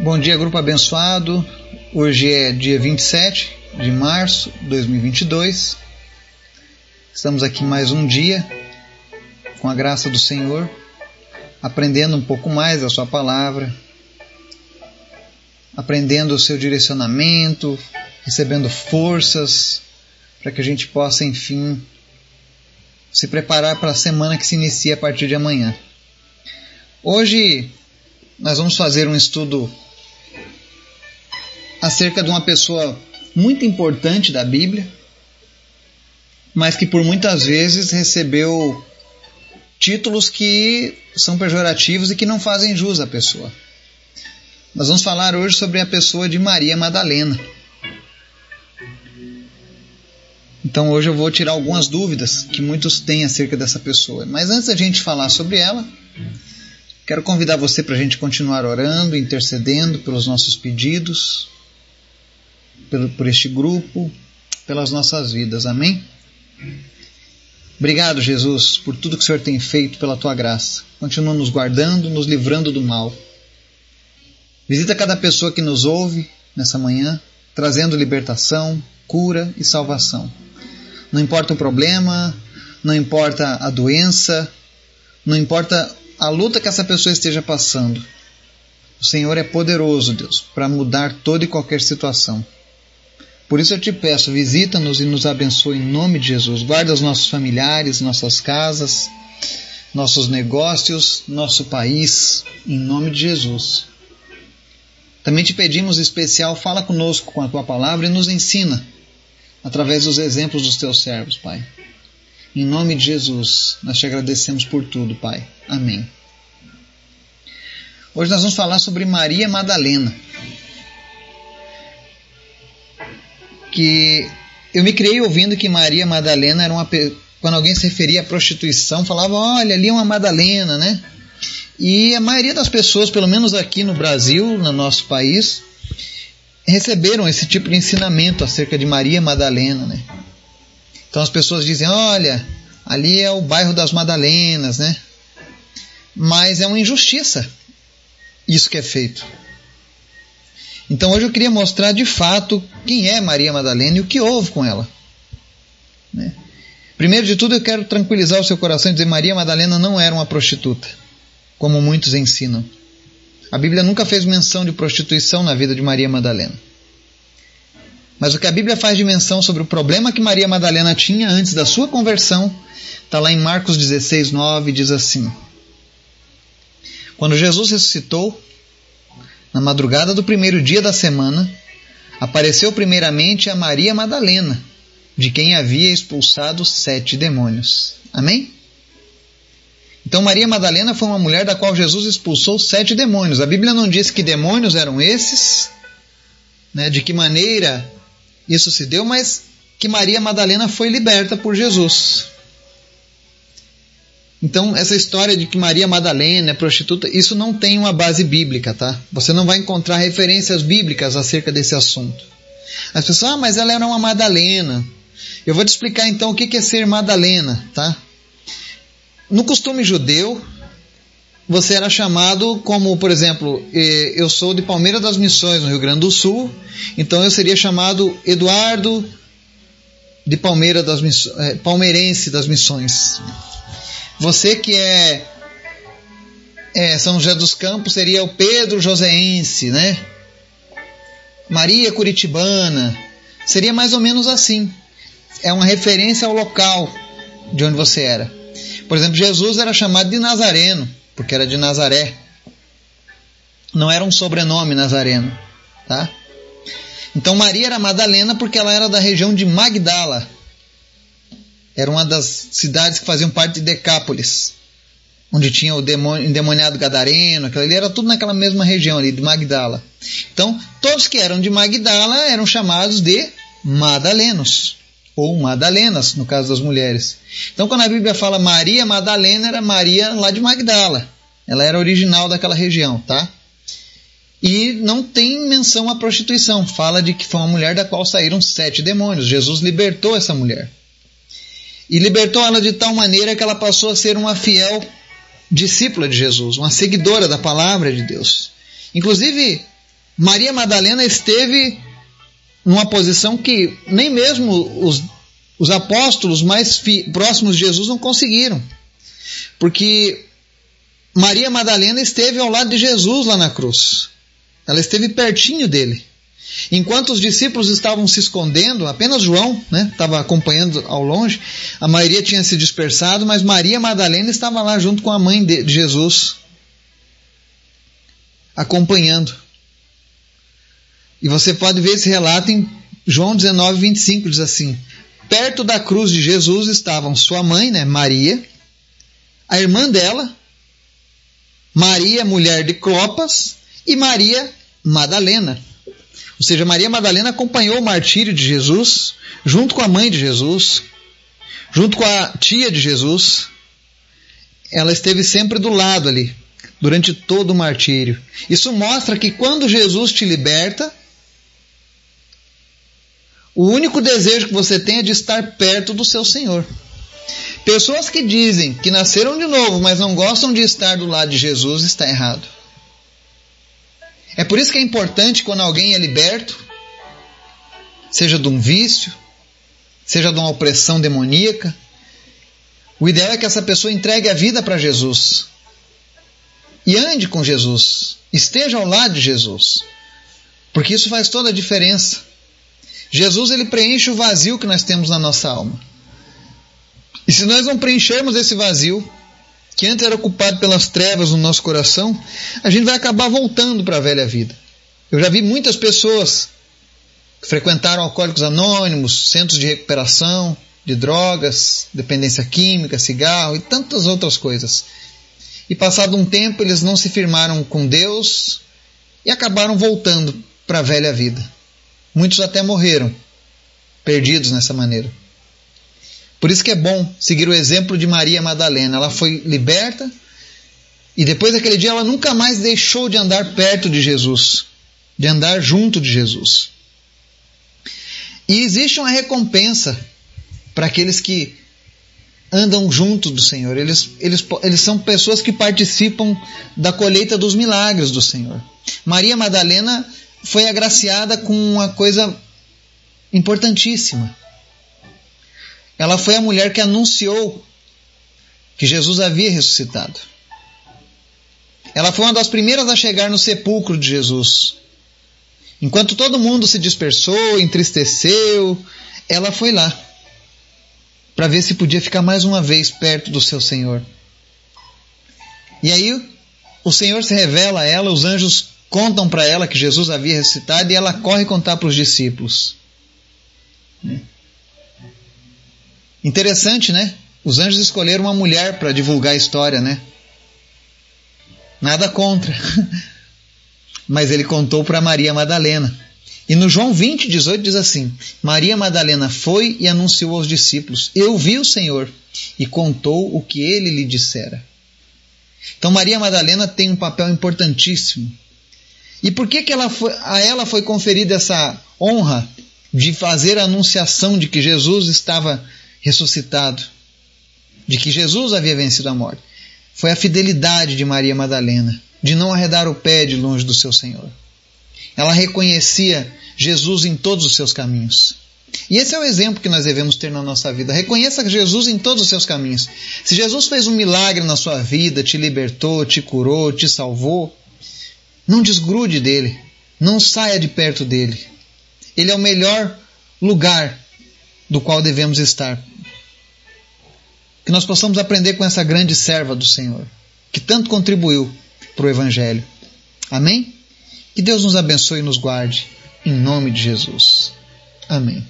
Bom dia, grupo abençoado. Hoje é dia 27 de março de 2022. Estamos aqui mais um dia, com a graça do Senhor, aprendendo um pouco mais a Sua palavra, aprendendo o seu direcionamento, recebendo forças, para que a gente possa, enfim, se preparar para a semana que se inicia a partir de amanhã. Hoje nós vamos fazer um estudo acerca de uma pessoa muito importante da Bíblia, mas que por muitas vezes recebeu títulos que são pejorativos e que não fazem jus à pessoa. Nós vamos falar hoje sobre a pessoa de Maria Madalena. Então hoje eu vou tirar algumas dúvidas que muitos têm acerca dessa pessoa. Mas antes da gente falar sobre ela, quero convidar você para a gente continuar orando, intercedendo pelos nossos pedidos, por, por este grupo, pelas nossas vidas. Amém? Obrigado, Jesus, por tudo que o Senhor tem feito pela tua graça. Continua nos guardando, nos livrando do mal. Visita cada pessoa que nos ouve nessa manhã, trazendo libertação, cura e salvação. Não importa o problema, não importa a doença, não importa a luta que essa pessoa esteja passando. O Senhor é poderoso, Deus, para mudar toda e qualquer situação. Por isso eu te peço, visita-nos e nos abençoe em nome de Jesus. Guarda os nossos familiares, nossas casas, nossos negócios, nosso país, em nome de Jesus. Também te pedimos especial, fala conosco com a tua palavra e nos ensina através dos exemplos dos teus servos, Pai. Em nome de Jesus, nós te agradecemos por tudo, Pai. Amém. Hoje nós vamos falar sobre Maria Madalena. Que eu me criei ouvindo que Maria Madalena era uma quando alguém se referia à prostituição, falava, olha, ali é uma Madalena, né? E a maioria das pessoas, pelo menos aqui no Brasil, no nosso país, receberam esse tipo de ensinamento acerca de Maria Madalena, né? Então as pessoas dizem, olha, ali é o bairro das Madalenas, né? Mas é uma injustiça isso que é feito. Então hoje eu queria mostrar de fato quem é Maria Madalena e o que houve com ela. Né? Primeiro de tudo, eu quero tranquilizar o seu coração e dizer: Maria Madalena não era uma prostituta, como muitos ensinam. A Bíblia nunca fez menção de prostituição na vida de Maria Madalena. Mas o que a Bíblia faz de menção sobre o problema que Maria Madalena tinha antes da sua conversão, está lá em Marcos 16, 9, diz assim: Quando Jesus ressuscitou, na madrugada do primeiro dia da semana, apareceu primeiramente a Maria Madalena, de quem havia expulsado sete demônios. Amém? Então, Maria Madalena foi uma mulher da qual Jesus expulsou sete demônios. A Bíblia não diz que demônios eram esses, né, de que maneira isso se deu, mas que Maria Madalena foi liberta por Jesus. Então, essa história de que Maria Madalena é prostituta, isso não tem uma base bíblica, tá? Você não vai encontrar referências bíblicas acerca desse assunto. As pessoas, ah, mas ela era uma Madalena. Eu vou te explicar então o que é ser Madalena, tá? No costume judeu, você era chamado como, por exemplo, eu sou de Palmeira das Missões, no Rio Grande do Sul, então eu seria chamado Eduardo de Palmeira das Missões, eh, palmeirense das Missões. Você que é, é São José dos Campos seria o Pedro Joseense, né? Maria Curitibana. Seria mais ou menos assim. É uma referência ao local de onde você era. Por exemplo, Jesus era chamado de Nazareno, porque era de Nazaré. Não era um sobrenome nazareno, tá? Então Maria era Madalena porque ela era da região de Magdala, era uma das cidades que faziam parte de Decápolis, onde tinha o demônio, endemoniado gadareno, aquilo ali era tudo naquela mesma região ali de Magdala. Então, todos que eram de Magdala eram chamados de Madalenos ou Madalenas, no caso das mulheres. Então, quando a Bíblia fala Maria Madalena, era Maria lá de Magdala. Ela era original daquela região, tá? E não tem menção à prostituição. Fala de que foi uma mulher da qual saíram sete demônios. Jesus libertou essa mulher e libertou ela de tal maneira que ela passou a ser uma fiel discípula de Jesus, uma seguidora da palavra de Deus. Inclusive, Maria Madalena esteve numa posição que nem mesmo os, os apóstolos mais próximos de Jesus não conseguiram. Porque Maria Madalena esteve ao lado de Jesus lá na cruz. Ela esteve pertinho dele. Enquanto os discípulos estavam se escondendo, apenas João né, estava acompanhando ao longe, a maioria tinha se dispersado, mas Maria Madalena estava lá junto com a mãe de Jesus, acompanhando. E você pode ver esse relato em João 19, 25, diz assim: Perto da cruz de Jesus estavam sua mãe, né, Maria, a irmã dela, Maria, mulher de Clopas, e Maria Madalena. Ou seja, Maria Madalena acompanhou o martírio de Jesus, junto com a mãe de Jesus, junto com a tia de Jesus. Ela esteve sempre do lado ali, durante todo o martírio. Isso mostra que quando Jesus te liberta, o único desejo que você tem é de estar perto do seu Senhor. Pessoas que dizem que nasceram de novo, mas não gostam de estar do lado de Jesus, está errado. É por isso que é importante quando alguém é liberto, seja de um vício, seja de uma opressão demoníaca, o ideal é que essa pessoa entregue a vida para Jesus e ande com Jesus, esteja ao lado de Jesus, porque isso faz toda a diferença. Jesus ele preenche o vazio que nós temos na nossa alma. E se nós não preenchermos esse vazio, que antes era ocupado pelas trevas no nosso coração, a gente vai acabar voltando para a velha vida. Eu já vi muitas pessoas que frequentaram alcoólicos anônimos, centros de recuperação de drogas, dependência química, cigarro e tantas outras coisas. E passado um tempo eles não se firmaram com Deus e acabaram voltando para a velha vida. Muitos até morreram, perdidos nessa maneira. Por isso que é bom seguir o exemplo de Maria Madalena. Ela foi liberta e depois daquele dia ela nunca mais deixou de andar perto de Jesus, de andar junto de Jesus. E existe uma recompensa para aqueles que andam junto do Senhor. Eles, eles, eles são pessoas que participam da colheita dos milagres do Senhor. Maria Madalena foi agraciada com uma coisa importantíssima. Ela foi a mulher que anunciou que Jesus havia ressuscitado. Ela foi uma das primeiras a chegar no sepulcro de Jesus. Enquanto todo mundo se dispersou, entristeceu, ela foi lá para ver se podia ficar mais uma vez perto do seu Senhor. E aí o Senhor se revela a ela, os anjos contam para ela que Jesus havia ressuscitado e ela corre contar para os discípulos. Interessante, né? Os anjos escolheram uma mulher para divulgar a história, né? Nada contra. Mas ele contou para Maria Madalena. E no João 20, 18 diz assim: Maria Madalena foi e anunciou aos discípulos: Eu vi o Senhor, e contou o que ele lhe dissera. Então Maria Madalena tem um papel importantíssimo. E por que, que ela foi, a ela foi conferida essa honra de fazer a anunciação de que Jesus estava ressuscitado, de que Jesus havia vencido a morte. Foi a fidelidade de Maria Madalena, de não arredar o pé de longe do seu Senhor. Ela reconhecia Jesus em todos os seus caminhos. E esse é o exemplo que nós devemos ter na nossa vida. Reconheça Jesus em todos os seus caminhos. Se Jesus fez um milagre na sua vida, te libertou, te curou, te salvou, não desgrude dele, não saia de perto dele. Ele é o melhor lugar do qual devemos estar. Que nós possamos aprender com essa grande serva do Senhor, que tanto contribuiu para o Evangelho. Amém? Que Deus nos abençoe e nos guarde, em nome de Jesus. Amém.